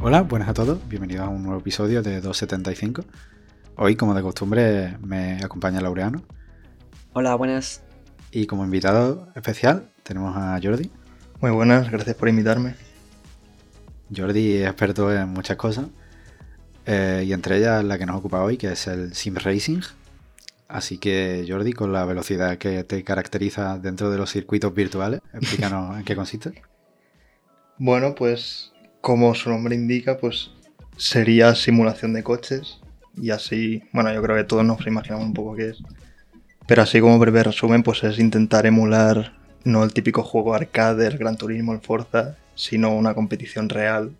Hola, buenas a todos, bienvenidos a un nuevo episodio de 275. Hoy, como de costumbre, me acompaña Laureano. Hola, buenas. Y como invitado especial tenemos a Jordi. Muy buenas, gracias por invitarme. Jordi es experto en muchas cosas, eh, y entre ellas la que nos ocupa hoy, que es el sim racing. Así que Jordi, con la velocidad que te caracteriza dentro de los circuitos virtuales, explícanos en qué consiste. Bueno, pues como su nombre indica, pues sería simulación de coches y así, bueno, yo creo que todos nos imaginamos un poco qué es. Pero así como breve resumen, pues es intentar emular no el típico juego arcade, el Gran Turismo, el Forza, sino una competición real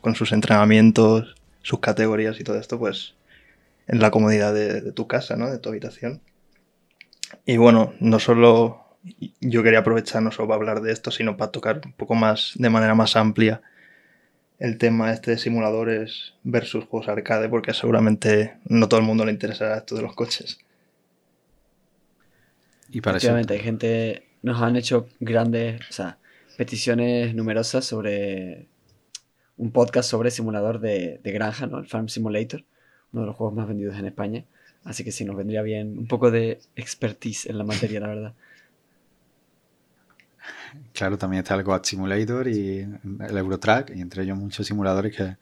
con sus entrenamientos, sus categorías y todo esto, pues en la comodidad de, tu casa, ¿no? De tu habitación. Y bueno, no solo yo quería aprovechar no solo para hablar de esto, sino para tocar un poco más, de manera más amplia, el tema este de simuladores versus juegos arcade, porque seguramente no todo el mundo le interesará esto de los coches. Y para Efectivamente, hay gente, nos han hecho grandes, o sea, peticiones numerosas sobre un podcast sobre simulador de, de granja, ¿no? El Farm Simulator, uno de los juegos más vendidos en España. Así que sí, nos vendría bien un poco de expertise en la materia, la verdad. Claro, también está el Goat Simulator y el Eurotrack, y entre ellos muchos simuladores que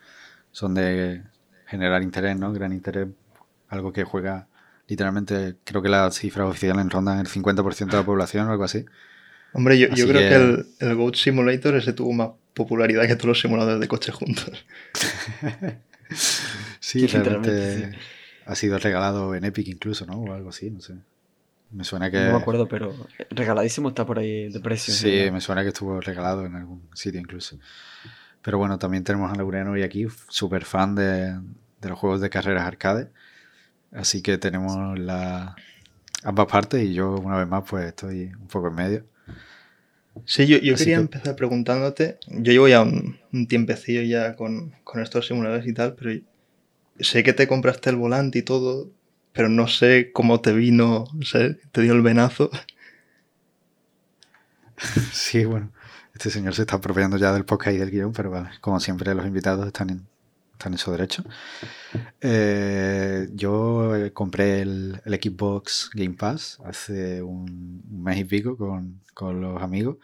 son de generar interés, ¿no? Gran interés, algo que juega literalmente, creo que las cifras oficiales rondan el 50% de la población o algo así. Hombre, yo, creo que, el, el, Goat Simulator ese tuvo más popularidad que todos los simuladores de coches juntos. sí, realmente ha sido regalado en Epic incluso, ¿no? O algo así, no sé. Me suena que... No me acuerdo, pero regaladísimo está por ahí de precio. Sí, me suena que estuvo regalado en algún sitio incluso. Pero bueno, también tenemos a Laureano y aquí, súper fan de, de, los juegos de carreras arcade. Así que tenemos la, ambas partes y yo una vez más pues estoy un poco en medio. Sí, yo, quería empezar preguntándote, yo llevo ya un, tiempecillo ya con, estos simuladores y tal, pero sé que te compraste el volante y todo, pero no sé cómo te vino, te dio el venazo. Sí, bueno, este señor se está apropiando ya del podcast y del guion, pero vale, como siempre los invitados están en, están en su derecho. Eh, yo eh, compré el, el, Xbox Game Pass hace un, mes y pico con, con, los amigos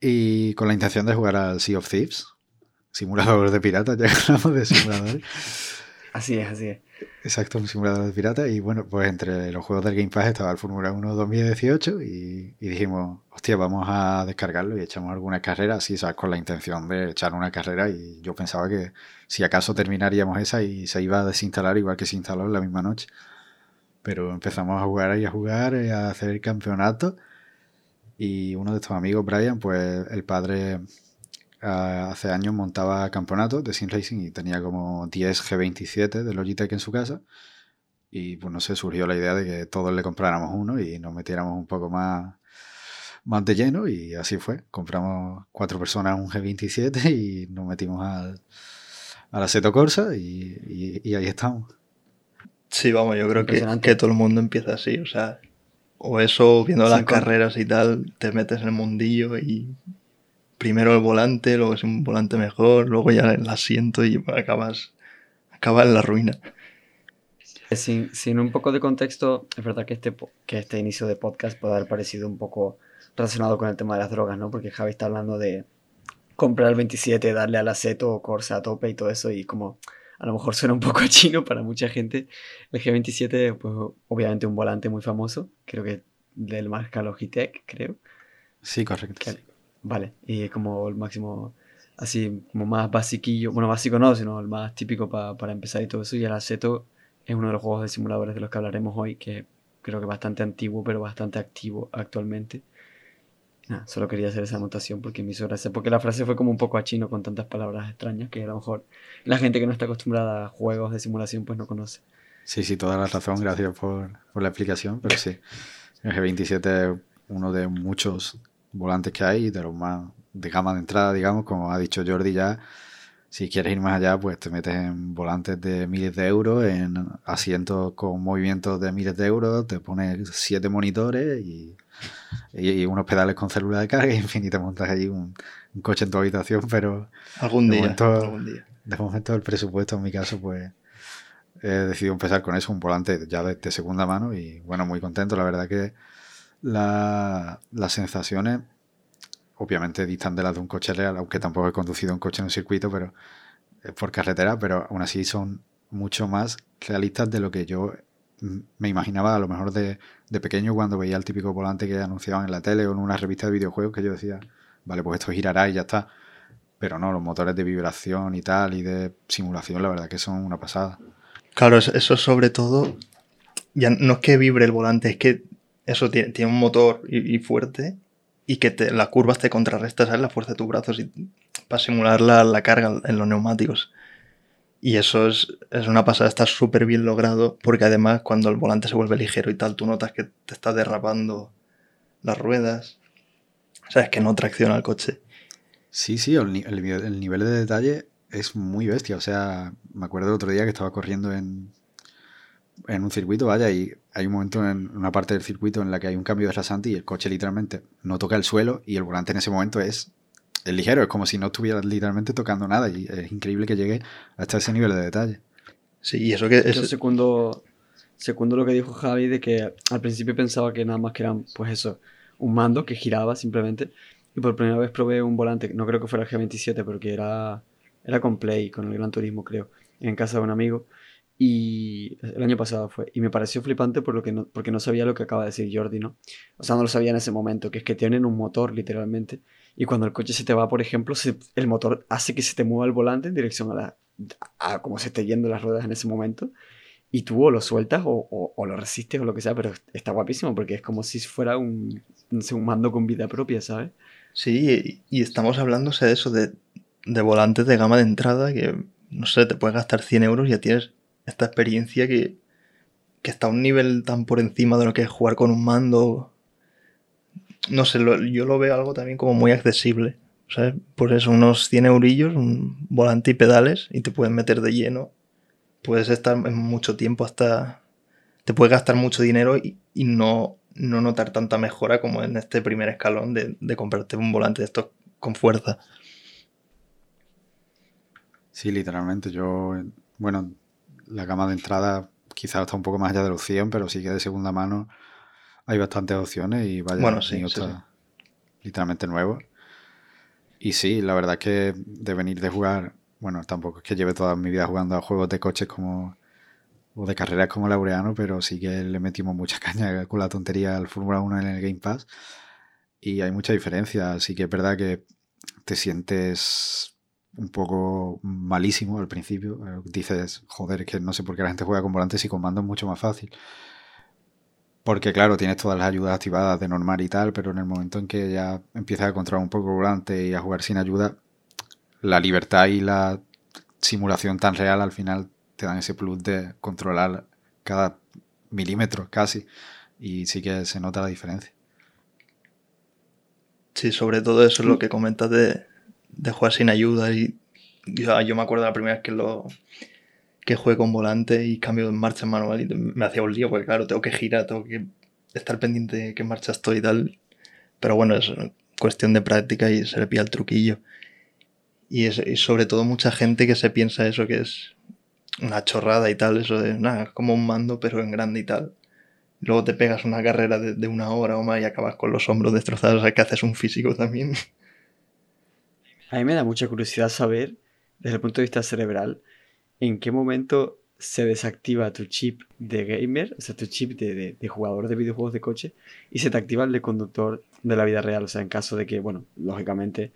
y con la intención de jugar al Sea of Thieves, simulador de piratas, ya hablamos de simuladores. Así es, así es. Exacto, un simulador de pirata. Y bueno, pues entre los juegos del Game Pass estaba el Fórmula 1 2018 y, dijimos, hostia, vamos a descargarlo y echamos alguna carrera, así, ¿sabes? Con la intención de echar una carrera y yo pensaba que si acaso terminaríamos esa y se iba a desinstalar igual que se instaló en la misma noche. Pero empezamos a jugar y a jugar, y a hacer campeonato. Y uno de estos amigos, Brian, pues el padre hace años montaba campeonatos de Sim Racing y tenía como 10 G27 de Logitech en su casa. Y pues no sé, surgió la idea de que todos le compráramos uno y nos metiéramos un poco más, más de lleno y así fue. Compramos cuatro personas un G27 y nos metimos al, a la Seto Corsa y, y, ahí estamos. Sí, vamos, yo creo que, que, todo el mundo empieza así, o sea, o eso, viendo las carreras y tal, te metes en el mundillo y primero el volante, luego es un volante mejor, luego ya el asiento y acabas, acabas en la ruina. Sin, sin, un poco de contexto, es verdad que este, que este inicio de podcast puede haber parecido un poco relacionado con el tema de las drogas, ¿no? Porque Javi está hablando de comprar el 27, darle al aceto o Corsa a tope y todo eso, y como a lo mejor suena un poco chino para mucha gente. El G27, pues obviamente un volante muy famoso, creo que del marca Logitech, creo. Sí, correcto. Vale, y es como el máximo, así como más basiquillo, bueno, básico no, sino el más típico para empezar y todo eso. Y el Aceto es uno de los juegos de simuladores de los que hablaremos hoy, que creo que bastante antiguo, pero bastante activo actualmente. Solo quería hacer esa anotación porque me hizo gracia, porque la frase fue como un poco a chino con tantas palabras extrañas que a lo mejor la gente que no está acostumbrada a juegos de simulación pues no conoce. Sí, sí, toda la razón, gracias por, por la explicación, pero sí, el G27 es uno de muchos volantes que hay, de los más de gama de entrada, digamos, como ha dicho Jordi ya. Si quieres ir más allá, pues te metes en volantes de miles de euros, en asientos con movimientos de miles de euros, te pones siete monitores y, y, unos pedales con célula de carga y en fin, y te montas allí un, coche en tu habitación, pero... Algún día, algún día. de momento el presupuesto en mi caso, pues he decidido empezar con eso, un volante ya de, segunda mano y bueno, muy contento. La verdad que las sensaciones obviamente distan de las de un coche real, aunque tampoco he conducido un coche en un circuito, pero por carretera, pero aún así son mucho más realistas de lo que yo me imaginaba a lo mejor de, de pequeño cuando veía el típico volante que anunciaban en la tele o en una revista de videojuegos que yo decía, vale, pues esto girará y ya está. Pero no, los motores de vibración y tal y de simulación, la verdad que son una pasada. Claro, eso sobre todo, ya no es que vibre el volante, es que eso tiene, un motor y, fuerte y que te, las curvas te contrarrestas ¿sabes? la fuerza de tus brazos para simular la, la carga en los neumáticos. Y eso es, es una pasada, está súper bien logrado, porque además cuando el volante se vuelve ligero y tal, tú notas que te está derrapando las ruedas. O es que no tracciona el coche. Sí, sí, el, el, nivel de detalle es muy bestia. O sea, me acuerdo el otro día que estaba corriendo en, en un circuito, vaya, y hay un momento en una parte del circuito en la que hay un cambio de rasante y el coche literalmente no toca el suelo y el volante en ese momento es es ligero, es como si no estuviera literalmente tocando nada y es increíble que llegue hasta ese nivel de detalle. Sí, y eso que es... Yo segundo, segundo lo que dijo Javi de que al principio pensaba que nada más que eran, pues eso, un mando que giraba simplemente y por primera vez probé un volante, no creo que fuera el G27 porque era, era con Play, con el Gran Turismo creo, en casa de un amigo y el año pasado fue. Y me pareció flipante por lo que no, porque no sabía lo que acaba de decir Jordi, ¿no? O sea, no lo sabía en ese momento, que es que tienen un motor literalmente y cuando el coche se te va, por ejemplo, el motor hace que se te mueva el volante en dirección a, la, a como se esté yendo las ruedas en ese momento. Y tú o lo sueltas o, o, lo resistes o lo que sea, pero está guapísimo porque es como si fuera un, un mando con vida propia, ¿sabes? Sí, y, estamos hablando de eso, de, de volantes de gama de entrada que, no sé, te puedes gastar 100 euros y ya tienes esta experiencia que, que está a un nivel tan por encima de lo que es jugar con un mando no sé, yo lo veo algo también como muy accesible. ¿sabes? Por eso, unos 100 eurillos, un volante y pedales, y te puedes meter de lleno. Puedes estar en mucho tiempo hasta. Te puedes gastar mucho dinero y, no, no notar tanta mejora como en este primer escalón de, de comprarte un volante de estos con fuerza. Sí, literalmente. Yo, bueno, la gama de entrada quizás está un poco más allá de los 100, pero sí que de segunda mano hay bastantes opciones y vaya, bueno, sí, literalmente nuevo. Y sí, la verdad que de venir de jugar, bueno, tampoco es que lleve toda mi vida jugando a juegos de coches como o de carreras como Laureano, pero sí que le metimos mucha caña con la tontería al Fórmula 1 en el Game Pass. Y hay mucha diferencia, así que es verdad que te sientes un poco malísimo al principio. Dices, joder, es que no sé por qué la gente juega con volantes y con mando es mucho más fácil. Porque claro, tienes todas las ayudas activadas de normal y tal, pero en el momento en que ya empiezas a controlar un poco el volante y a jugar sin ayuda, la libertad y la simulación tan real al final te dan ese plus de controlar cada milímetro casi. Y sí que se nota la diferencia. Sí, sobre todo eso es lo que comentas de, jugar sin ayuda. Y yo, yo me acuerdo la primera vez que lo, que juegue con volante y cambio de marcha manual y me hacía un lío porque claro, tengo que girar, tengo que estar pendiente de qué marcha estoy y tal. Pero bueno, es cuestión de práctica y se le pilla el truquillo. Y, es, sobre todo mucha gente que se piensa eso que es una chorrada y tal, eso de nada, como un mando pero en grande y tal. Luego te pegas una carrera de, una hora o más y acabas con los hombros destrozados, o sea que haces un físico también. A mí me da mucha curiosidad saber, desde el punto de vista cerebral, en qué momento se desactiva tu chip de gamer, o sea, tu chip de, jugador de videojuegos de coche, y se te activa el de conductor de la vida real. O sea, en caso de que, bueno, lógicamente,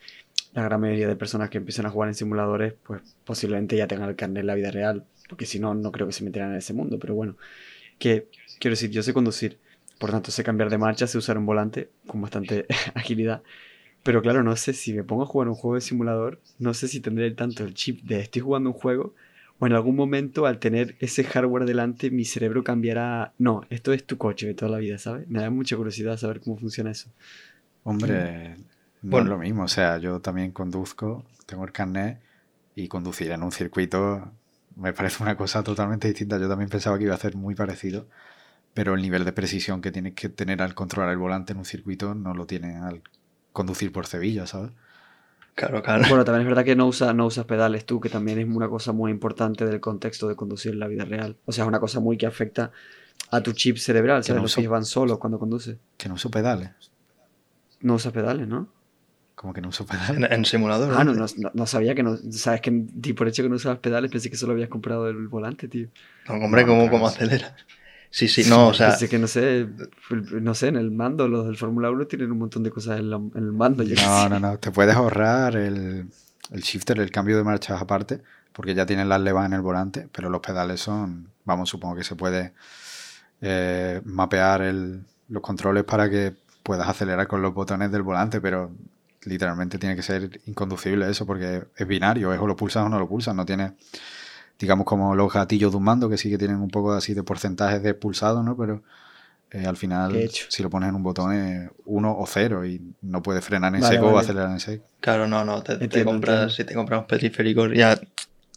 la gran mayoría de personas que empiezan a jugar en simuladores, pues posiblemente ya tengan el carnet en la vida real, porque si no, no creo que se metieran en ese mundo. Pero bueno, que quiero decir, yo sé conducir, por tanto sé cambiar de marcha, sé usar un volante con bastante agilidad. Pero claro, no sé si me pongo a jugar un juego de simulador, no sé si tendré tanto el chip de estoy jugando un juego o en algún momento al tener ese hardware delante mi cerebro cambiará, no, esto es tu coche de toda la vida, ¿sabes? Me da mucha curiosidad saber cómo funciona eso. Hombre, no es lo mismo, o sea, yo también conduzco, tengo el carnet y conducir en un circuito me parece una cosa totalmente distinta. Yo también pensaba que iba a ser muy parecido, pero el nivel de precisión que tienes que tener al controlar el volante en un circuito no lo tiene al conducir por Sevilla, ¿sabes? Claro, claro. Bueno, también es verdad que no, usa, no usas pedales tú, que también es una cosa muy importante del contexto de conducir en la vida real. O sea, es una cosa muy que afecta a tu chip cerebral, ¿sabes? no Los pies van solos cuando conduces. Que no uso pedales. No usas pedales, ¿no? Como que no uso pedales. En, en simulador. Ah, no, ¿no? no, sabía que no. Sabes que di por hecho que no usabas pedales, pensé que solo habías comprado el volante, tío. No, hombre, No, ¿cómo, claro, cómo sí. Sí, sí, no, o sea, Pensé que no sé, no sé, en el mando, los del Fórmula 1 tienen un montón de cosas en, la- en el mando. yo No, no, no. Te puedes ahorrar el, el shifter, el cambio de marchas aparte, porque ya tienes las levas en el volante, pero los pedales son, vamos, supongo que se puede eh, mapear el- los controles para que puedas acelerar con los botones del volante, pero literalmente tiene que ser inconducible eso, porque es binario, es o lo pulsas o no lo pulsas, no tiene, digamos, como los gatillos de un mando, que sí que tienen un poco así de porcentajes de pulsado, ¿no? Pero eh, al final, hecho. si lo pones en un botón, es uno o cero y no puedes frenar en Vale, seco o vale. acelerar en seco. claro, no, no. Te, te compras, entiendo. si te compras un periféricos, ya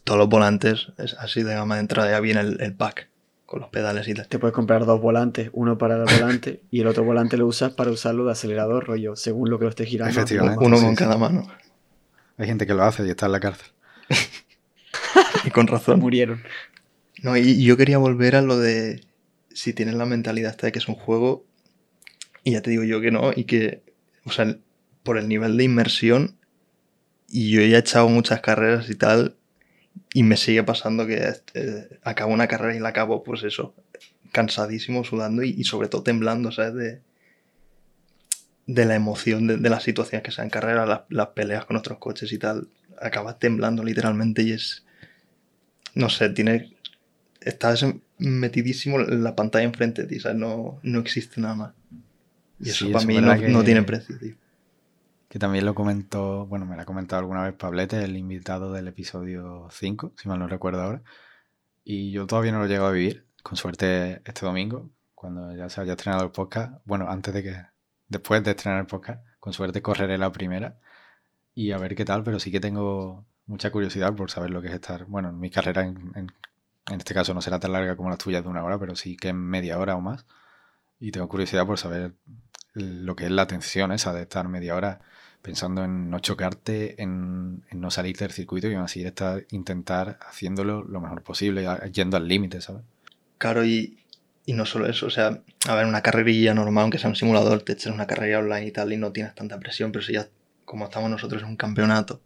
todos los volantes, es así de gama de entrada, ya viene el, el pack con los pedales y tal. Te puedes comprar dos volantes, uno para el volante y el otro volante lo usas para usarlo de acelerador, rollo, según lo que lo estés girando. Efectivamente. Uno sí, con sí. cada mano. Hay gente que lo hace y está en la cárcel. Y con razón. Murieron. No, y yo quería volver a lo de si tienes la mentalidad esta de que es un juego, y ya te digo yo que no, y que, o sea, por el nivel de inmersión, y yo ya he echado muchas carreras y tal, y me sigue pasando que eh, acabo una carrera y la acabo, pues eso, cansadísimo, sudando y, y sobre todo temblando, ¿sabes? De, de la emoción de, de las situaciones que sean en carrera, las, las peleas con otros coches y tal, acabas temblando literalmente y es, no sé, tiene, estás metidísimo en la pantalla enfrente de ti, ¿sabes? No, no existe nada más. Y eso Sí, para mí no, no tiene precio, tío. Que también lo comentó, bueno, me lo ha comentado alguna vez Pablete, el invitado del episodio 5, si mal no recuerdo ahora. Y yo todavía no lo he llegado a vivir. Con suerte este domingo, cuando ya se haya estrenado el podcast. Bueno, antes de que, después de estrenar el podcast, con suerte correré la primera y a ver qué tal, pero sí que tengo mucha curiosidad por saber lo que es estar. Bueno, mi carrera en, en, en este caso no será tan larga como las tuyas de una hora, pero sí que en media hora o más. Y tengo curiosidad por saber lo que es la tensión esa de estar media hora pensando en no chocarte, en, en no salirte del circuito y aún así estar, intentar haciéndolo lo mejor posible, yendo al límite, ¿sabes? Claro, y, y no solo eso, o sea, a ver, una carrerilla normal, aunque sea un simulador, te echas una carrera online y tal y no tienes tanta presión, pero si ya, como estamos nosotros en un campeonato,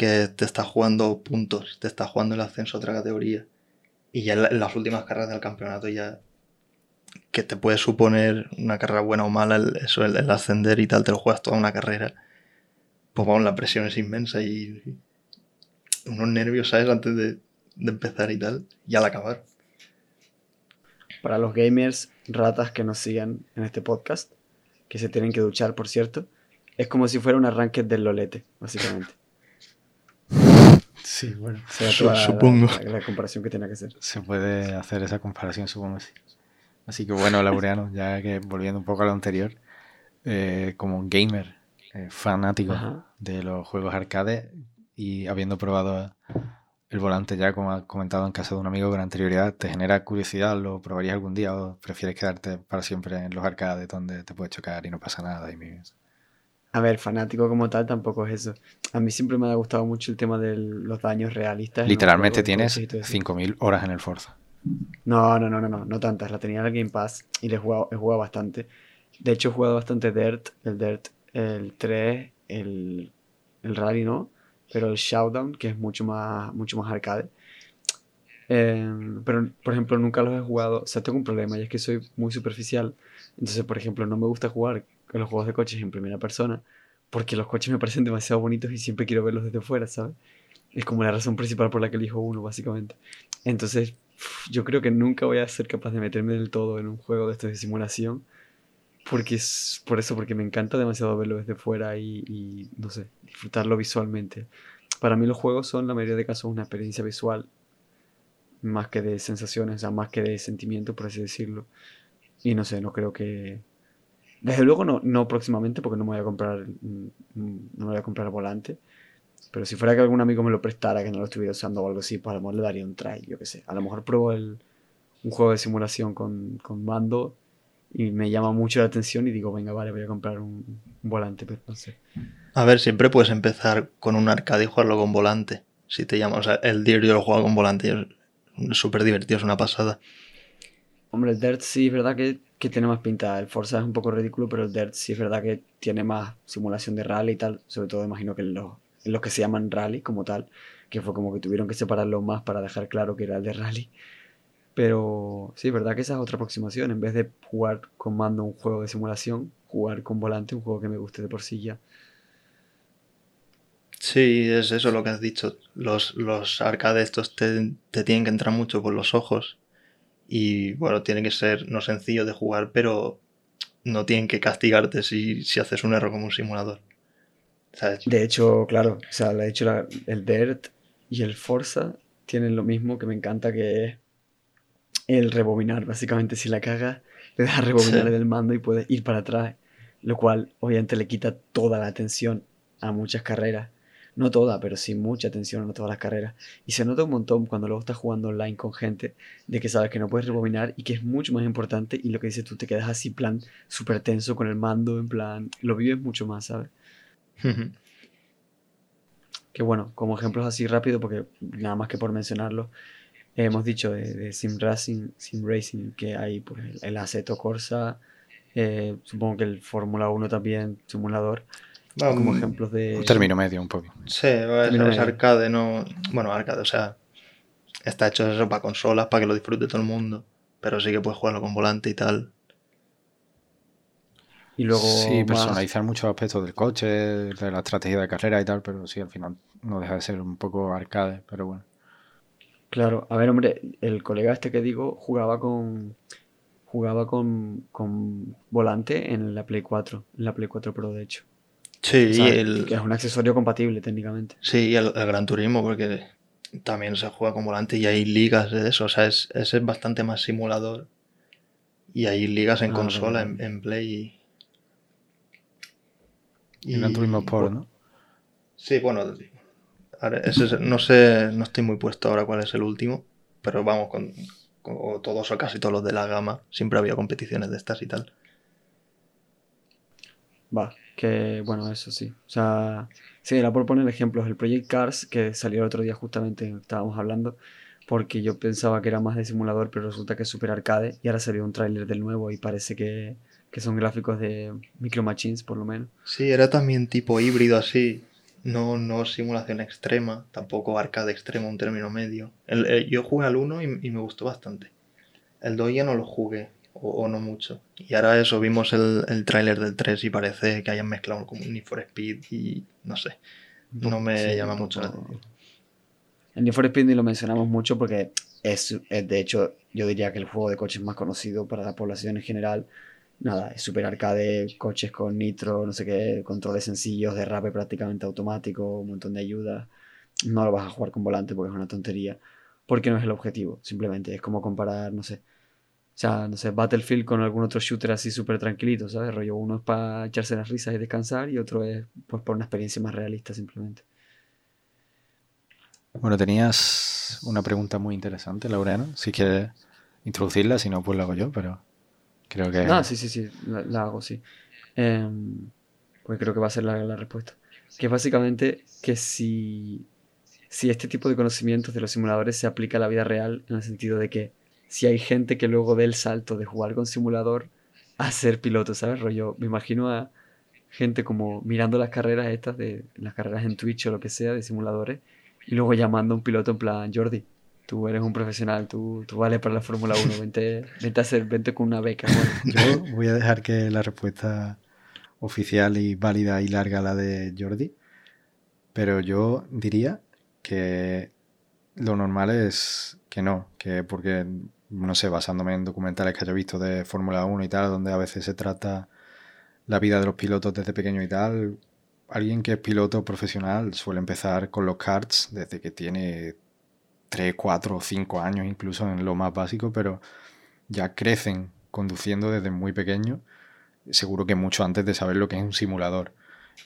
que te está jugando puntos, te está jugando el ascenso a otra categoría, y ya en, la- en las últimas carreras del campeonato ya que te puede suponer una carrera buena o mala, el- eso, el, ascender y tal, te lo juegas toda una carrera, pues vamos, la presión es inmensa y unos nervios, ¿sabes? Antes de, de empezar y tal, y al acabar. Para los gamers, ratas que nos sigan en este podcast, que se tienen que duchar, por cierto, es como si fuera un arranque del lolete, básicamente. Sí, bueno. Su- la- supongo. La, la comparación que tiene que ser. Se puede hacer esa comparación, supongo que sí. Así que bueno, Laureano, ya que volviendo un poco a lo anterior, eh, como un gamer eh, fanático Ajá. de los juegos arcade y habiendo probado el volante ya, como has comentado en casa de un amigo con anterioridad, ¿te genera curiosidad? ¿Lo probarías algún día o prefieres quedarte para siempre en los arcades donde te puedes chocar y no pasa nada? Y me- A ver, fanático como tal tampoco es eso. A mí siempre me ha gustado mucho el tema de los daños realistas. Literalmente tienes coches y todo eso. 5.000 horas en el Forza. No, no, no, no, no, no tantas. La tenía en el Game Pass y le he jugado, he jugado bastante. De hecho, he jugado bastante Dirt, el Dirt, el 3, el, el Rally no, pero el Showdown, que es mucho más, mucho más arcade. Eh, pero, por ejemplo, nunca los he jugado. O sea, tengo un problema y es que soy muy superficial. Entonces, por ejemplo, no me gusta jugar con los juegos de coches en primera persona porque los coches me parecen demasiado bonitos y siempre quiero verlos desde fuera, ¿sabes? Es como la razón principal por la que elijo uno, básicamente. Entonces, yo creo que nunca voy a ser capaz de meterme del todo en un juego de estos de simulación. Porque es por eso, porque me encanta demasiado verlo desde fuera y, y, no sé, disfrutarlo visualmente. Para mí los juegos son, la mayoría de casos, una experiencia visual más que de sensaciones, o sea, más que de sentimiento, por así decirlo. Y no sé, no creo que... Desde luego no, no próximamente, porque no me voy a comprar, mm, no me voy a comprar volante. Pero si fuera que algún amigo me lo prestara, que no lo estuviera usando o algo así, pues a lo mejor le daría un try, yo qué sé. A lo mejor pruebo el, un juego de simulación con, con mando y me llama mucho la atención y digo, venga, vale, voy a comprar un, volante, pero no sé. A ver, siempre puedes empezar con un arcade y jugarlo con volante. Si te llama, o sea, el Dirt yo lo juego con volante es súper divertido, es una pasada. Hombre, el Dirt sí es verdad que, que, tiene más pinta. El Forza es un poco ridículo, pero el Dirt sí es verdad que tiene más simulación de rally y tal. Sobre todo imagino que en los, los que se llaman rally como tal, que fue como que tuvieron que separarlo más para dejar claro que era el de rally. Pero sí, verdad que esa es otra aproximación. En vez de jugar con mando un juego de simulación, jugar con volante un juego que me guste de por sí ya. Sí, es eso lo que has dicho. Los, los arcades estos te, te, tienen que entrar mucho por los ojos. Y bueno, tienen que ser no sencillos de jugar, pero no tienen que castigarte si, si haces un error como un simulador. De hecho, claro, o sea, de hecho el Dirt y el Forza tienen lo mismo que me encanta que es el rebobinar. Básicamente, si la cagas, le das a rebobinar el mando y puedes ir para atrás, lo cual obviamente le quita toda la atención a muchas carreras. No toda, pero sí mucha atención a todas las carreras. Y se nota un montón cuando luego estás jugando online con gente de que sabes que no puedes rebobinar y que es mucho más importante. Y lo que dices tú, te quedas así, plan, súper tenso con el mando, en plan, lo vives mucho más, ¿sabes? que bueno, como ejemplos así rápido, porque nada más que por mencionarlo, hemos dicho de, Sim Racing, Sim Racing, que hay pues, el Aceto Corsa, eh, supongo que el Fórmula 1 también, simulador, como ejemplos de... Un término medio un poco. Sí, es, arcade, no... Bueno, arcade, o sea, está hecho eso para consolas, para que lo disfrute todo el mundo, pero sí que puedes jugarlo con volante y tal. Y luego sí, personalizar muchos aspectos del coche, de la estrategia de carrera y tal, pero sí, al final no deja de ser un poco arcade, pero bueno. Claro, a ver, hombre, el colega este que digo jugaba con jugaba con, volante en la Play 4, en la Play 4 Pro de hecho. Sí, que es un accesorio compatible técnicamente. Sí, el, el, Gran Turismo, porque también se juega con volante y hay ligas de eso, o sea, es, es bastante más simulador. Y hay ligas en ah, consola, En, Play. Y, Gran Turismo Sport, ¿no? Sí, bueno, no sé, no estoy muy puesto ahora cuál es el último, pero vamos, con, todos o casi todos los de la gama, siempre había competiciones de estas y tal. Va, que bueno, eso sí. O sea, sí, era por poner ejemplos. El Project Cars, que salió el otro día justamente, estábamos hablando, porque yo pensaba que era más de simulador, pero resulta que es super arcade, y ahora salió un tráiler del nuevo y parece que, que son gráficos de Micro Machines, por lo menos. Sí, era también tipo híbrido así. No, no simulación extrema, tampoco arcade extremo, un término medio. El, yo jugué al 1 y, me gustó bastante. El 2 ya no lo jugué, o, no mucho. Y ahora eso, vimos el, el tráiler del 3 y parece que hayan mezclado como Need for Speed y no sé. No me llama mucho la atención. El Need for Speed ni lo mencionamos mucho porque es, es, de hecho, yo diría que el juego de coches más conocido para la población en general nada, es super arcade, coches con nitro, no sé qué, controles sencillos, derrape prácticamente automático, un montón de ayuda. No lo vas a jugar con volante porque es una tontería, porque no es el objetivo, simplemente es como comparar, no sé, sea, no sé, Battlefield con algún otro shooter así súper tranquilito, ¿sabes? Rollo, uno es para echarse las risas y descansar y otro es pues por una experiencia más realista simplemente. Bueno, tenías una pregunta muy interesante, Laureano, si quieres introducirla, si no, pues la hago yo, pero... Creo que... Ah, sí, sí, sí, la, hago, sí. Em, pues creo que va a ser la, respuesta. Que es básicamente que si, si este tipo de conocimientos de los simuladores se aplica a la vida real, en el sentido de que si hay gente que luego dé el salto de jugar con simulador a ser piloto, ¿sabes? Rollo, me imagino a gente como mirando las carreras estas, de las carreras en Twitch o lo que sea, de simuladores, y luego llamando a un piloto en plan, Jordi, tú eres un profesional, tú, tú vales para la Fórmula 1, vente, vente, a hacer, vente con una beca. Yo voy a dejar que la respuesta oficial y válida y larga la de Jordi, pero yo diría que lo normal es que no, que porque, no sé, basándome en documentales que haya visto de Fórmula 1 y tal, donde a veces se trata la vida de los pilotos desde pequeño y tal, alguien que es piloto profesional suele empezar con los karts desde que tiene 3, 4 o 5 años incluso en lo más básico, pero ya crecen conduciendo desde muy pequeño, seguro que mucho antes de saber lo que es un simulador.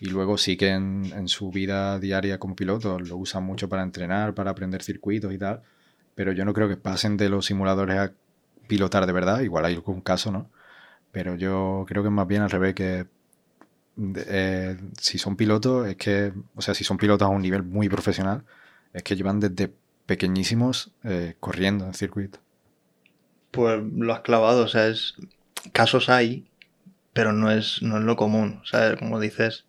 Y luego sí que en, su vida diaria como piloto lo usan mucho para entrenar, para aprender circuitos y tal, pero yo no creo que pasen de los simuladores a pilotar de verdad, igual hay algún caso, ¿no? Pero yo creo que más bien al revés, que eh, si son pilotos, es que, o sea, si son pilotos a un nivel muy profesional, es que llevan desde pequeñísimos eh, corriendo en circuito. Pues lo has clavado, o sea, es, casos hay, pero no es, no es lo común. O sea, como dices,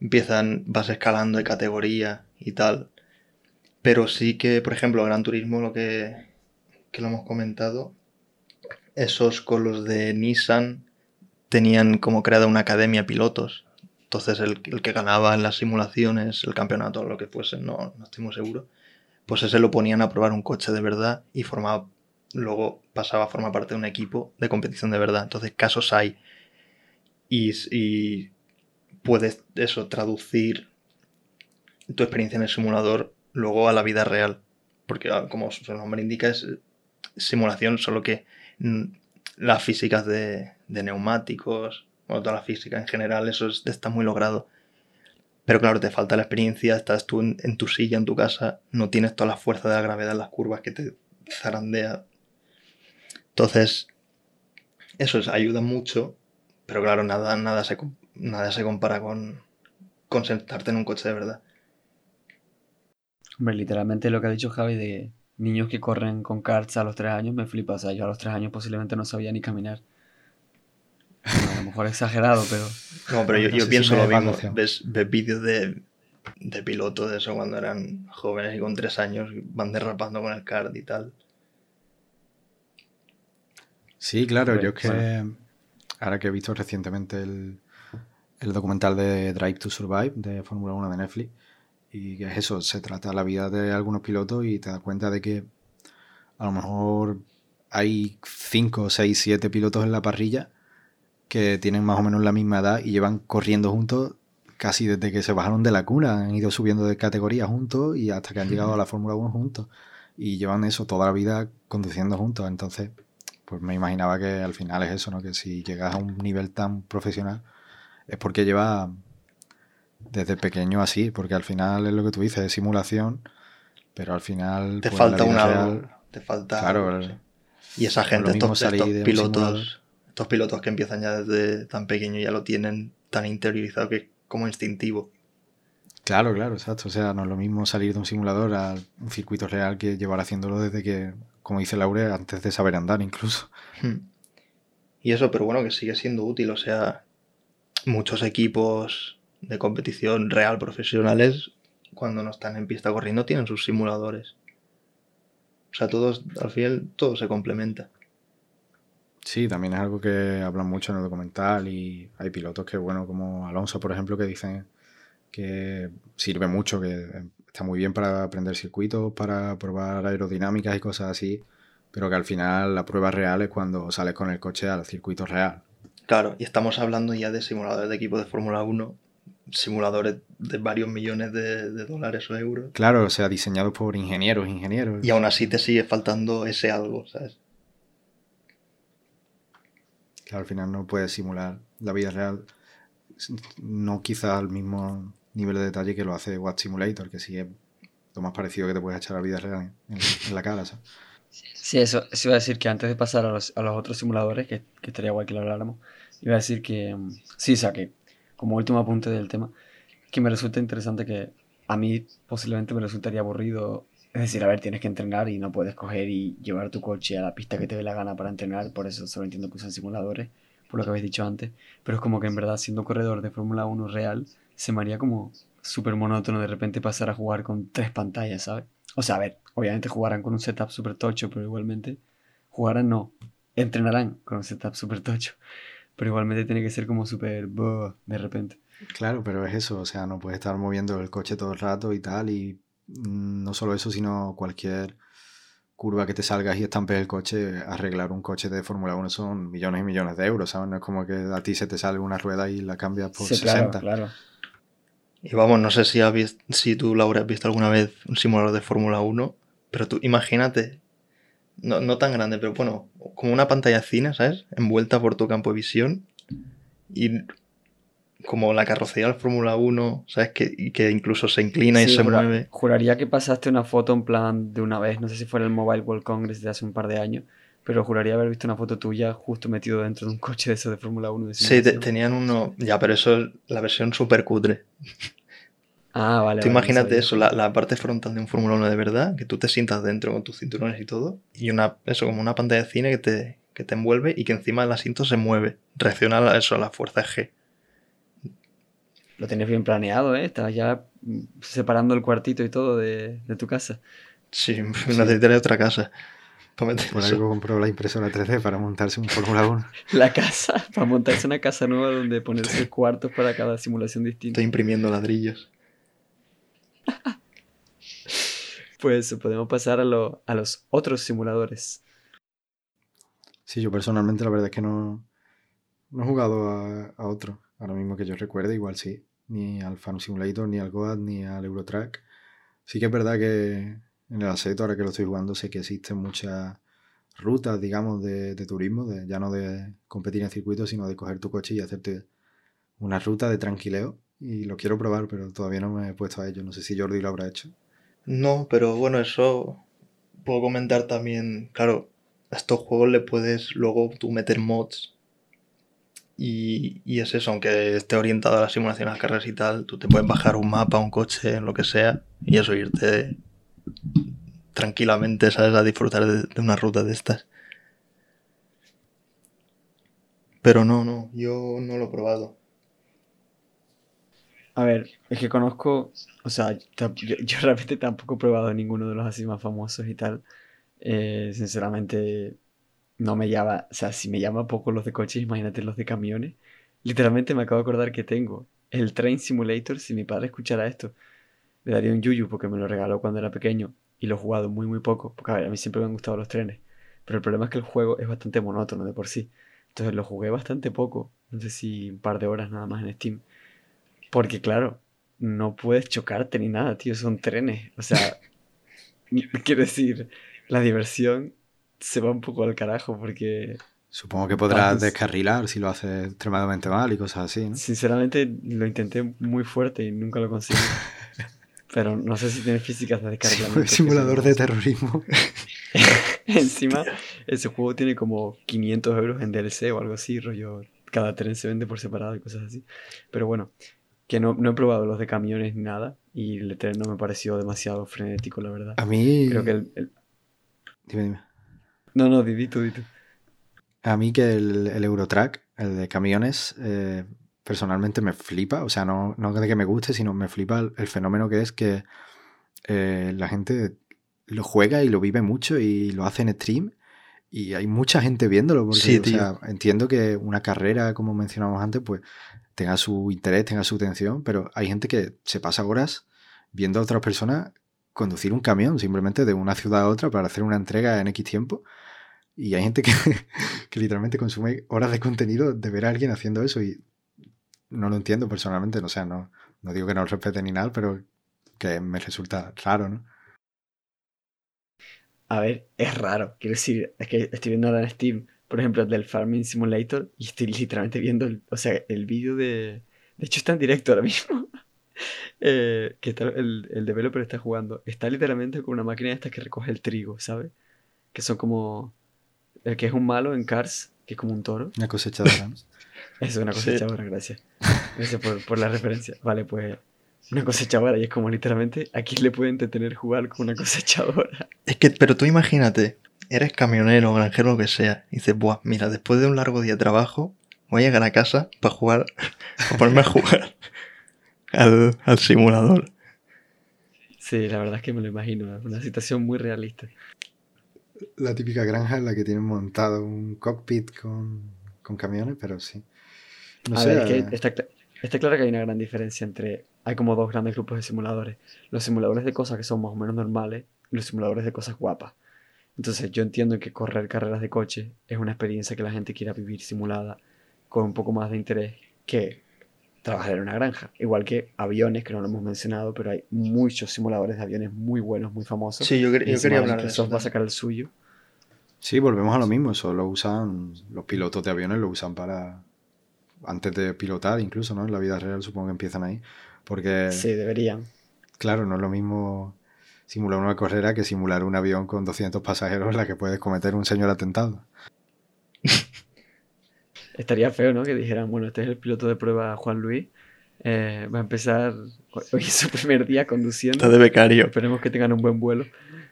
empiezan, vas escalando de categoría y tal. Pero sí que, por ejemplo, Gran Turismo, lo que, que lo hemos comentado, esos con los de Nissan tenían como creada una academia pilotos. Entonces el, que ganaba en las simulaciones, el campeonato o lo que fuese, no, no estoy muy seguro, pues ese lo ponían a probar un coche de verdad y formaba, luego pasaba a formar parte de un equipo de competición de verdad. Entonces casos hay. Y, y puedes eso, traducir tu experiencia en el simulador luego a la vida real. Porque ah, como su nombre indica es simulación, solo que mm, las físicas de, neumáticos, o toda la física en general, eso está muy logrado. Pero claro, te falta la experiencia, estás tú en, tu silla, en tu casa, no tienes toda la fuerza de la gravedad en las curvas que te zarandea. Entonces, eso ayuda mucho, pero claro, nada, nada, se, nada se compara con, con sentarte en un coche de verdad. Hombre, literalmente lo que ha dicho Javi de niños que corren con karts a los tres años me flipa. O sea, yo a los tres años posiblemente no sabía ni caminar. a lo mejor exagerado, pero. No, pero yo, pienso lo mismo. Ves, vídeos de, de pilotos de eso cuando eran jóvenes y con tres años van derrapando con el kart y tal. Sí, claro, yo es que. Ahora que he visto recientemente el, el documental de Drive to Survive de Fórmula 1 de Netflix y que es eso, se trata la vida de algunos pilotos y te das cuenta de que a lo mejor hay 5, 6, 7 pilotos en la parrilla que tienen más o menos la misma edad y llevan corriendo juntos casi desde que se bajaron de la cuna, han ido subiendo de categoría juntos y hasta que han llegado a la Fórmula 1 juntos. Y llevan eso toda la vida conduciendo juntos. Entonces, pues me imaginaba que al final es eso, ¿no? Que si llegas a un nivel tan profesional es porque lleva desde pequeño así, porque al final es lo que tú dices, es simulación, pero al final... Te pues, falta un algo, te falta... Claro, y esa gente, estos, pilotos, estos pilotos que empiezan ya desde tan pequeño ya lo tienen tan interiorizado que es como instintivo. Claro, claro, exacto. O sea, no es lo mismo salir de un simulador a un circuito real que llevar haciéndolo desde que, como dice Laure, antes de saber andar incluso. Hmm. Y eso, pero bueno, que sigue siendo útil. O sea, muchos equipos de competición real profesionales, cuando no están en pista corriendo, tienen sus simuladores. O sea, todos, al final, todo se complementa. Sí, también es algo que hablan mucho en el documental y hay pilotos que, bueno, como Alonso, por ejemplo, que dicen que sirve mucho, que está muy bien para aprender circuitos, para probar aerodinámicas y cosas así, pero que al final la prueba real es cuando sales con el coche al circuito real. Claro, y estamos hablando ya de simuladores de equipos de Fórmula 1 simuladores de varios millones de, dólares o euros. Claro, o sea, diseñados por ingenieros, ingenieros. Y aún así te sigue faltando ese algo, ¿sabes? Claro, al final no puedes simular la vida real, no quizá al mismo nivel de detalle que lo hace Watch Simulator, que sí es lo más parecido que te puedes echar a la vida real en, la cara, ¿sabes? Sí, eso, eso iba a decir que antes de pasar a los, a los otros simuladores, que, que, estaría guay que lo habláramos, iba a decir que mm, sí, o sea, que como último apunte del tema, que me resulta interesante que a mí posiblemente me resultaría aburrido. Es decir, a ver, tienes que entrenar y no puedes coger y llevar tu coche a la pista que te dé la gana para entrenar, por eso solo entiendo que usan simuladores, por lo que habéis dicho antes, pero es como que en verdad siendo corredor de Fórmula 1 real, se me haría como súper monótono de repente pasar a jugar con tres pantallas, ¿sabes? O sea, a ver, obviamente jugarán con un setup súper tocho, pero igualmente jugarán no, entrenarán con un setup súper tocho pero igualmente tiene que ser como súper de repente. Claro, pero es eso, o sea, no puedes estar moviendo el coche todo el rato y tal, y mm, no solo eso, sino cualquier curva que te salgas y estampes el coche, arreglar un coche de Fórmula 1 son millones y millones de euros, ¿sabes? No es como que a ti se te sale una rueda y la cambias por sí, 60. Claro, claro. Y vamos, no sé si, has visto, si tú, Laura, has visto alguna vez un simulador de Fórmula 1, pero tú imagínate no, no tan grande, pero bueno, como una pantalla cine, ¿sabes? Envuelta por tu campo de visión. Y como la carrocería del Fórmula 1, ¿sabes? Que, que incluso se inclina y se mueve. Juraría que pasaste una foto en plan de una vez, no sé si fue en el Mobile World Congress de hace un par de años, pero juraría haber visto una foto tuya justo metido dentro de un coche de eso de Fórmula 1. De Sí, te- tenían uno. Ya, pero eso es la versión super cutre. Ah, vale. Tú vale, imagínate eso, la, la parte frontal de un Fórmula 1 de verdad, que tú te sientas dentro con tus cinturones y todo, y una, eso, como una pantalla de cine que te, que te envuelve y que encima el asiento se mueve. Reacciona a eso, a la fuerza G. Lo tenías bien planeado, ¿eh? Estabas ya separando el cuartito y todo de, de tu casa. Sí, necesitaría otra casa. para meter Por eso. algo compró la impresora 3D para montarse un Fórmula 1. La casa, para montarse una casa nueva donde ponerse cuartos para cada simulación distinta. Estoy imprimiendo ladrillos. Pues podemos pasar a, lo- a los otros simuladores. Sí, yo personalmente la verdad es que no, no he jugado a, a otro. Ahora mismo que yo recuerde, igual sí. Ni al Farm Simulator, ni al Goat, ni al Eurotrack. Sí que es verdad que en el Assetto, ahora que lo estoy jugando, sé que existen muchas rutas, digamos, de, de turismo, de, ya no de competir en circuitos, sino de coger tu coche y hacerte una ruta de tranquileo. Y lo quiero probar, pero todavía no me he puesto a ello. No sé si Jordi lo habrá hecho. No, pero bueno, eso puedo comentar también. Claro, a estos juegos le puedes luego tú meter mods. Y, y es eso, aunque esté orientado a la simulación, a las carreras y tal, tú te puedes bajar un mapa, un coche, lo que sea, y eso irte tranquilamente, ¿sabes? A disfrutar de, de una ruta de estas. Pero no, no, yo no lo he probado. A ver, es que conozco, o sea, yo, yo realmente tampoco he probado ninguno de los así más famosos y tal. Eh, sinceramente, no me llama, o sea, si me llama poco los de coches, imagínate los de camiones. Literalmente me acabo de acordar que tengo el Train Simulator. Si mi padre escuchara esto, le daría un yuyu porque me lo regaló cuando era pequeño y lo he jugado muy, muy poco. Porque a mí siempre me han gustado los trenes. Pero el problema es que el juego es bastante monótono de por sí. Entonces lo jugué bastante poco, no sé si un par de horas nada más en Steam. Porque claro, no puedes chocarte ni nada, tío, son trenes. O sea, quiero decir, la diversión se va un poco al carajo porque Supongo que podrás descarrilar si lo haces extremadamente mal y cosas así, ¿no? sinceramente lo intenté muy fuerte y nunca lo conseguí. Pero no sé si tiene físicas de descarrilamiento. que Simulador de terrorismo. Encima, ese juego tiene como 500 euros en DLC o algo así, rollo. Cada tren se vende por separado y cosas así. Pero bueno, que no, no he probado los de camiones ni nada. Y el tren no me pareció demasiado frenético, la verdad. A mí. Creo que el. el- Dime, dime. No, no, di, di tú, di tú. A mí que el, el Eurotrack, el de camiones, eh, personalmente me flipa. O sea, no, no de que me guste, sino me flipa el, el fenómeno que es que eh, la gente lo juega y lo vive mucho y lo hace en stream. Y hay mucha gente viéndolo. Porque, Sí, o sea, entiendo que una carrera, como mencionamos antes, pues tenga su interés, tenga su atención, pero hay gente que se pasa horas viendo a otras personas conducir un camión simplemente de una ciudad a otra para hacer una entrega en X tiempo. Y hay gente que, que literalmente consume horas de contenido de ver a alguien haciendo eso y no lo entiendo personalmente. O sea, no, no digo que no lo respete ni nada, pero que me resulta raro, ¿no? A ver, es raro. Quiero decir, es que estoy viendo ahora en Steam, por ejemplo, el del Farming Simulator, y estoy literalmente viendo, el, o sea, el vídeo de... De hecho, está en directo ahora mismo. Eh, que está, el, el developer está jugando. Está literalmente con una máquina esta que recoge el trigo, ¿sabes? Que son como... El que es un malo en Cars, que es como un toro. Una cosechadora. es una Sí. cosechadora, gracias. Gracias por, por la referencia. Vale, pues una cosechadora y es como literalmente aquí le puede entretener jugar con una cosechadora. Es que, pero tú imagínate, eres camionero, granjero, lo que sea, y dices, buah, mira, después de un largo día de trabajo, voy a llegar a casa para jugar, para ponerme a jugar al, al simulador. Sí, la verdad es que me lo imagino, es una situación muy realista. La típica granja en la que tienen montado un cockpit con, con camiones, pero sí. No a sé, ver, es eh, que está, cla- está claro que hay una gran diferencia entre... Hay como dos grandes grupos de simuladores. Los simuladores de cosas que son más o menos normales y los simuladores de cosas guapas. Entonces yo entiendo que correr carreras de coche es una experiencia que la gente quiera vivir simulada con un poco más de interés que trabajar en una granja. Igual que aviones, que no lo hemos mencionado, pero hay muchos simuladores de aviones muy buenos, muy famosos. Sí, yo, yo quería hablar de eso. va a sacar el suyo. Sí, volvemos a lo mismo. Eso lo usan los pilotos de aviones, lo usan para. Antes de pilotar, incluso, ¿no? En la vida real supongo que empiezan ahí. Porque, Sí, deberían. claro, no es lo mismo simular una carrera que simular un avión con 200 pasajeros en la que puedes cometer un señor atentado. Estaría feo, ¿no? Que dijeran, bueno, este es el piloto de prueba Juan Luis. eh, va a empezar hoy es su primer día conduciendo. Está de becario. Esperemos que tengan un buen vuelo.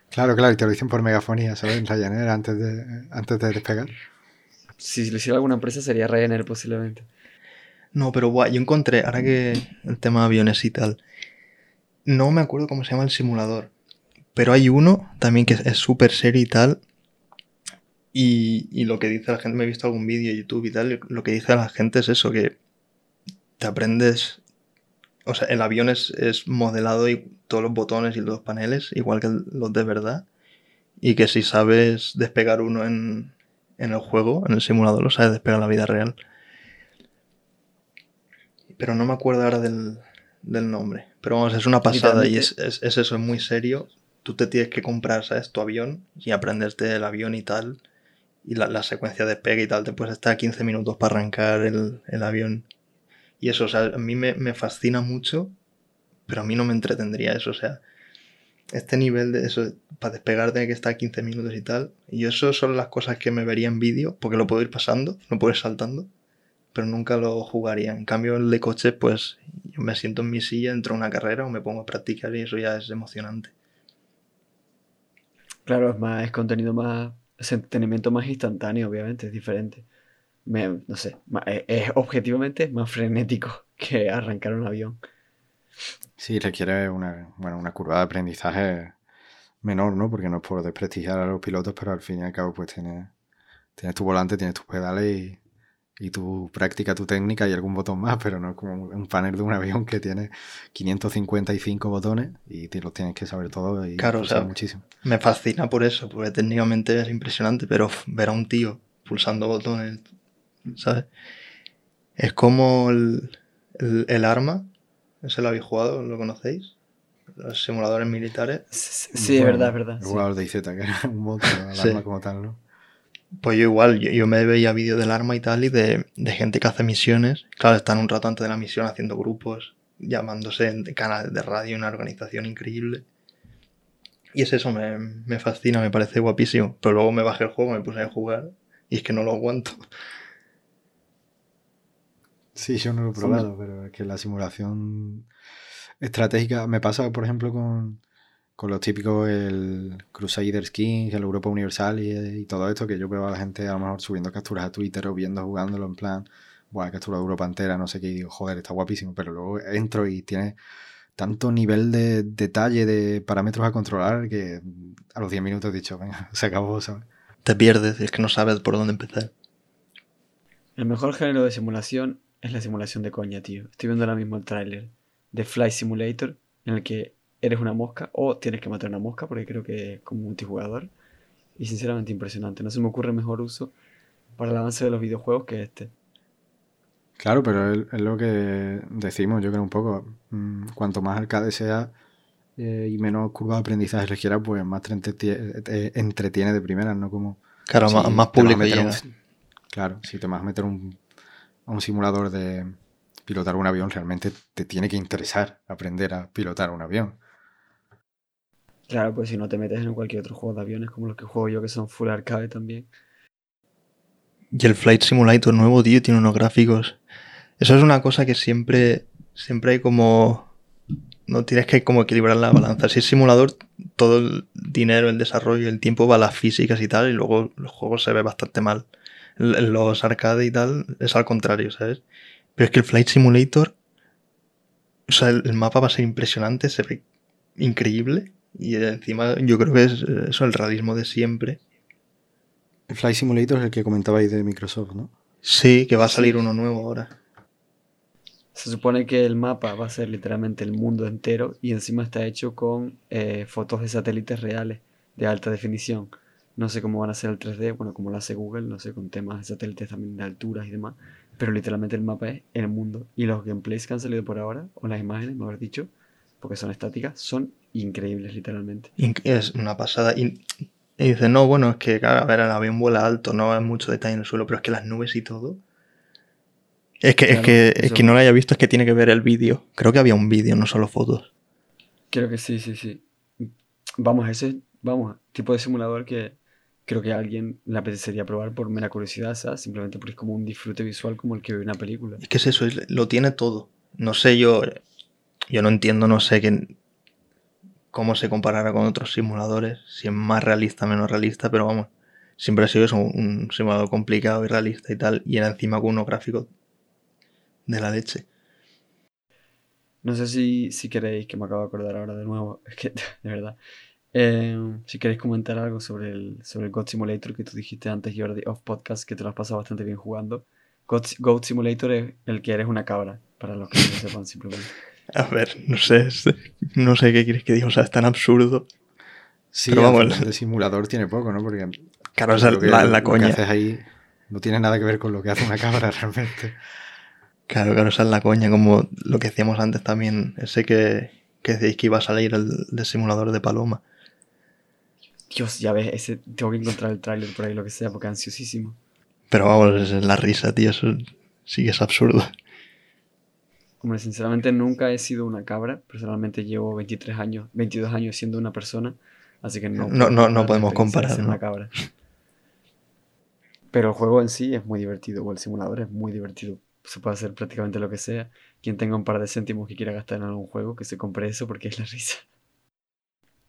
Claro, claro, y te lo dicen por megafonía, ¿sabes? En Ryanair antes de, antes de despegar. Si lo hiciera alguna empresa sería Ryanair posiblemente. No, pero guay, yo encontré, ahora que el tema de aviones y tal, no me acuerdo cómo se llama el simulador, pero hay uno también que es- súper serio y tal, y, y lo que dice la gente, me he visto algún vídeo de YouTube y tal, lo que dice la gente es eso, que te aprendes, o sea, el avión es, es modelado y todos los botones y los paneles, igual que los de verdad, y que si sabes despegar uno en, en el juego, en el simulador, lo sabes despegar en la vida real pero no me acuerdo ahora del, del nombre. Pero vamos, es una pasada y es, es, es eso, es muy serio. Tú te tienes que comprar, ¿sabes? Tu avión y aprenderte el avión y tal. Y la, secuencia de despegue y tal. Te puedes estar 15 minutos para arrancar el, avión. Y eso, o sea, a mí me, me fascina mucho, pero a mí no me entretendría eso, o sea. Este nivel de eso, para despegar tiene que estar 15 minutos y tal. Y eso son las cosas que me vería en vídeo, porque lo puedo ir pasando, no puedo ir saltando pero nunca lo jugaría. En cambio, el de coche, pues yo me siento en mi silla, entro a una carrera o me pongo a practicar y eso ya es emocionante. Claro, es más, es contenido más, es entretenimiento más instantáneo, obviamente, es diferente. No sé, es, es objetivamente más frenético que arrancar un avión. Sí, requiere una, bueno, una curva de aprendizaje menor, ¿no? Porque no es por desprestigiar a los pilotos, pero al fin y al cabo, pues tienes, tienes tu volante, tienes tus pedales y, y tu práctica, tu técnica y algún botón más, pero no es como un panel de un avión que tiene 555 botones y te los tienes que saber todos y Claro, o sea, muchísimo. Me fascina por eso, porque técnicamente es impresionante, pero ver a un tío pulsando botones, ¿sabes? Es como el, el, el arma, ese lo habéis jugado, ¿lo conocéis? Los simuladores militares. Sí, sí, es verdad, es verdad. El sí. jugador de IZ, que era un monstruo, el Sí. arma como tal, ¿no? Pues yo igual, yo, yo me veía vídeos del arma y tal, y de, de gente que hace misiones. Claro, están un rato antes de la misión haciendo grupos, llamándose en canales de radio, una organización increíble. Y es eso, me, me fascina, me parece guapísimo. Pero luego me bajé el juego, me puse a jugar, y es que no lo aguanto. Sí, yo no lo he probado, pero es que la simulación estratégica me pasa, por ejemplo, con, con los típicos, el Crusaders King, el Europa Universal y, y todo esto, que yo veo a la gente a lo mejor subiendo capturas a Twitter o viendo jugándolo en plan, buena captura de Europa entera, no sé qué, y digo, joder, está guapísimo, pero luego entro y tiene tanto nivel de detalle, de parámetros a controlar, que a los 10 minutos he dicho, venga, se acabó, ¿sabes? Te pierdes, es que no sabes por dónde empezar. El mejor género de simulación es la simulación de coña, tío. Estoy viendo ahora mismo el tráiler de Flight Simulator, en el que eres una mosca o tienes que matar una mosca, porque creo que es como multijugador. Y sinceramente impresionante. No se me ocurre mejor uso para el avance de los videojuegos que este. Claro, pero es, es lo que decimos, yo creo un poco. mm, Cuanto más arcade sea eh, y menos curva de aprendizaje requiera, pues más te entretie- te entretiene de primeras, ¿no? Como Claro, si más, más público un- claro, si te vas a meter un, a un simulador de pilotar un avión, realmente te tiene que interesar aprender a pilotar un avión. Claro, pues si no te metes en cualquier otro juego de aviones como los que juego yo, que son full arcade también. Y el Flight Simulator nuevo, tío, tiene unos gráficos. Eso es una cosa que siempre, siempre hay como... No tienes que como equilibrar la balanza. Si es simulador, todo el dinero, el desarrollo, el tiempo va a las físicas y tal, y luego los juegos se ve bastante mal. Los arcade y tal es al contrario, ¿sabes? Pero es que el Flight Simulator, o sea, el mapa va a ser impresionante, se ve increíble, y encima yo creo que es eh, eso, el realismo de siempre. El Flight Simulator es el que comentabais de Microsoft, ¿no? Sí, que va a salir uno nuevo ahora. Se supone que el mapa va a ser literalmente el mundo entero y encima está hecho con eh, fotos de satélites reales de alta definición. No sé cómo van a ser el 3D, bueno, como lo hace Google, no sé, con temas de satélites también de alturas y demás. Pero literalmente el mapa es el mundo. Y los gameplays que han salido por ahora, o las imágenes, mejor dicho, porque son estáticas, son increíbles, literalmente. Es una pasada. Y, y dice, no, bueno, es que, claro, a ver, el avión vuela alto, no hay mucho detalle en el suelo, pero es que las nubes y todo. Es que, es que, es que no lo haya visto, es que tiene que ver el vídeo. Creo que había un vídeo, no solo fotos. Creo que sí, sí, sí. vamos, ese vamos, tipo de simulador que creo que a alguien le apetecería probar por mera curiosidad, ¿sabes? Simplemente porque es como un disfrute visual como el que ve una película. Es que es eso, es- lo tiene todo. No sé, yo, yo no entiendo, no sé qué, cómo se comparará con otros simuladores, si es más realista, menos realista, pero vamos, siempre ha sido eso, un simulador complicado y realista y tal, y era encima con unos gráficos de la leche. No sé si, si queréis, que me acabo de acordar ahora de nuevo, es que de verdad. Eh, si queréis comentar algo sobre el, sobre el Goat Simulator que tú dijiste antes, Jordi, off podcast, que te lo has pasado bastante bien jugando. Goat, Goat Simulator es el que eres una cabra, para los que no lo sepan simplemente. A ver, no sé, no sé qué quieres que diga, o sea, es tan absurdo. Sí, Pero vamos, de simulador tiene poco, ¿no? Porque Claro, o sea, lo que- la, la lo que coña. haces ahí no tiene nada que ver con lo que hace una cabra realmente. Claro, claro, esa es la coña, como lo que decíamos antes también, ese que, que decíais que iba a salir el simulador de paloma. Dios, ya ves, ese, tengo que encontrar el tráiler por ahí, lo que sea, porque ansiosísimo. Pero vamos, es la risa, tío, eso sí que es absurdo. Hombre, sinceramente nunca he sido una cabra. Personalmente llevo 23 años, 22 años siendo una persona. Así que no, No- no- no podemos comparar, una cabra. Pero el juego en sí es muy divertido, o el simulador es muy divertido. Se puede hacer prácticamente lo que sea. Quien tenga un par de céntimos que quiera gastar en algún juego, que se compre eso porque es la risa.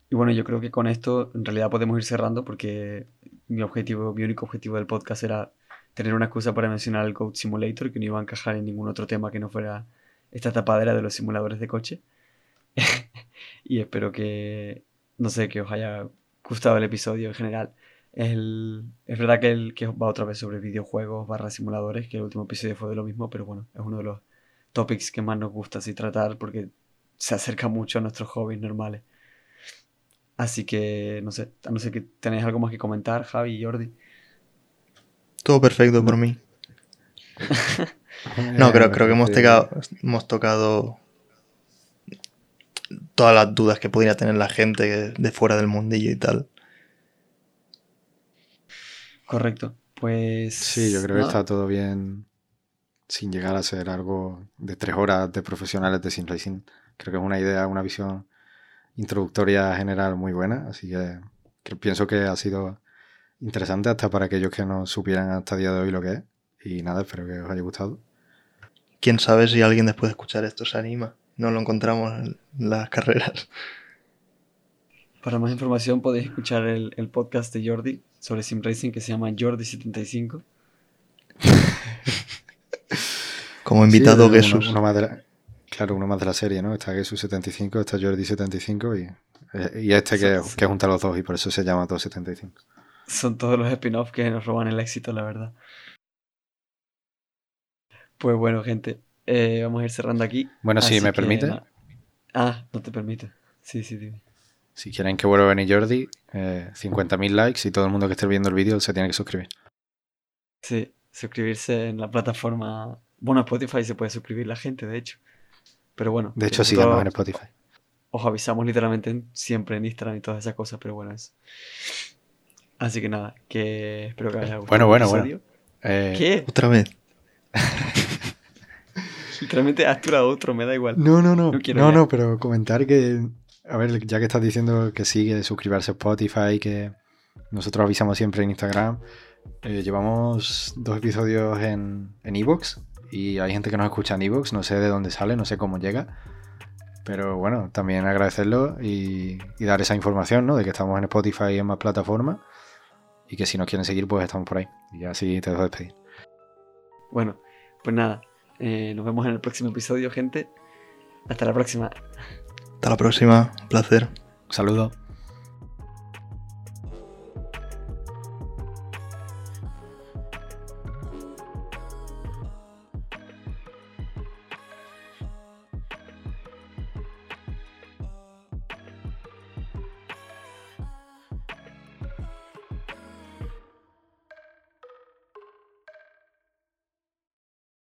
Y bueno, yo creo que con esto en realidad podemos ir cerrando porque mi objetivo, mi único objetivo del podcast era tener una excusa para mencionar el Goat Simulator, que no iba a encajar en ningún otro tema que no fuera esta tapadera de los simuladores de coche. y espero que, no sé, que os haya gustado el episodio en general. El- es verdad que, el, que va otra vez sobre videojuegos barra simuladores, que el último episodio fue de lo mismo, pero bueno, es uno de los topics que más nos gusta así tratar porque se acerca mucho a nuestros hobbies normales. Así que, no sé, a no ser que tenéis algo más que comentar, Javi y Jordi. Todo perfecto por mí. No, creo, creo que hemos, tocado, hemos tocado todas las dudas que podría tener la gente de fuera del mundillo y tal. Correcto. Pues. Sí, yo creo que está todo bien sin llegar a ser algo de tres horas de profesionales de sim racing. Creo que es una idea, una visión introductoria general muy buena, así que, que pienso que ha sido interesante hasta para aquellos que no supieran hasta el día de hoy lo que es. Y nada, espero que os haya gustado. Quién sabe si alguien después de escuchar esto se anima. No lo encontramos en las carreras. Para más información podéis escuchar el, el podcast de Jordi sobre Sim Racing que se llama Jordi75. Como invitado Sí, Jesús. uno más de la- claro, uno más de la serie, ¿no? Está Jesús 75, está Jordi 75 y, eh, y este que, Sí. que junta los dos y por eso se llama 275. Son todos los spin-offs que nos roban el éxito, la verdad. Pues bueno, gente, eh, vamos a ir cerrando aquí. Bueno, si me que permite. Ah, no te permite. Sí, sí, dime. si quieren que vuelva a venir Jordi, eh, 50.000 likes y todo el mundo que esté viendo el vídeo se tiene que suscribir. Sí, suscribirse en la plataforma. Bueno, Spotify se puede suscribir la gente, de hecho. Pero bueno. De hecho, síganos en Spotify. Os avisamos literalmente en- siempre en Instagram y todas esas cosas, pero bueno, eso. Así que nada, que espero que os haya gustado. Bueno, el bueno, bueno. Eh, ¿Qué? Otra vez. Literalmente has tirado otro, me da igual. No, no, no. No quiero No, no, pero comentar que. A ver, ya que estás diciendo que sigue suscribirse a Spotify, que nosotros avisamos siempre en Instagram. eh, llevamos dos episodios en en Evox y hay gente que nos escucha en Evox. No sé de dónde sale, no sé cómo llega. Pero bueno, también agradecerlo y, y dar esa información, ¿no? De que estamos en Spotify y en más plataformas. Y que si nos quieren seguir, pues estamos por ahí. Y así te dejo despedir. Bueno, pues nada, eh, nos vemos en el próximo episodio, gente. Hasta la próxima. Hasta la próxima. Un placer. Un saludo.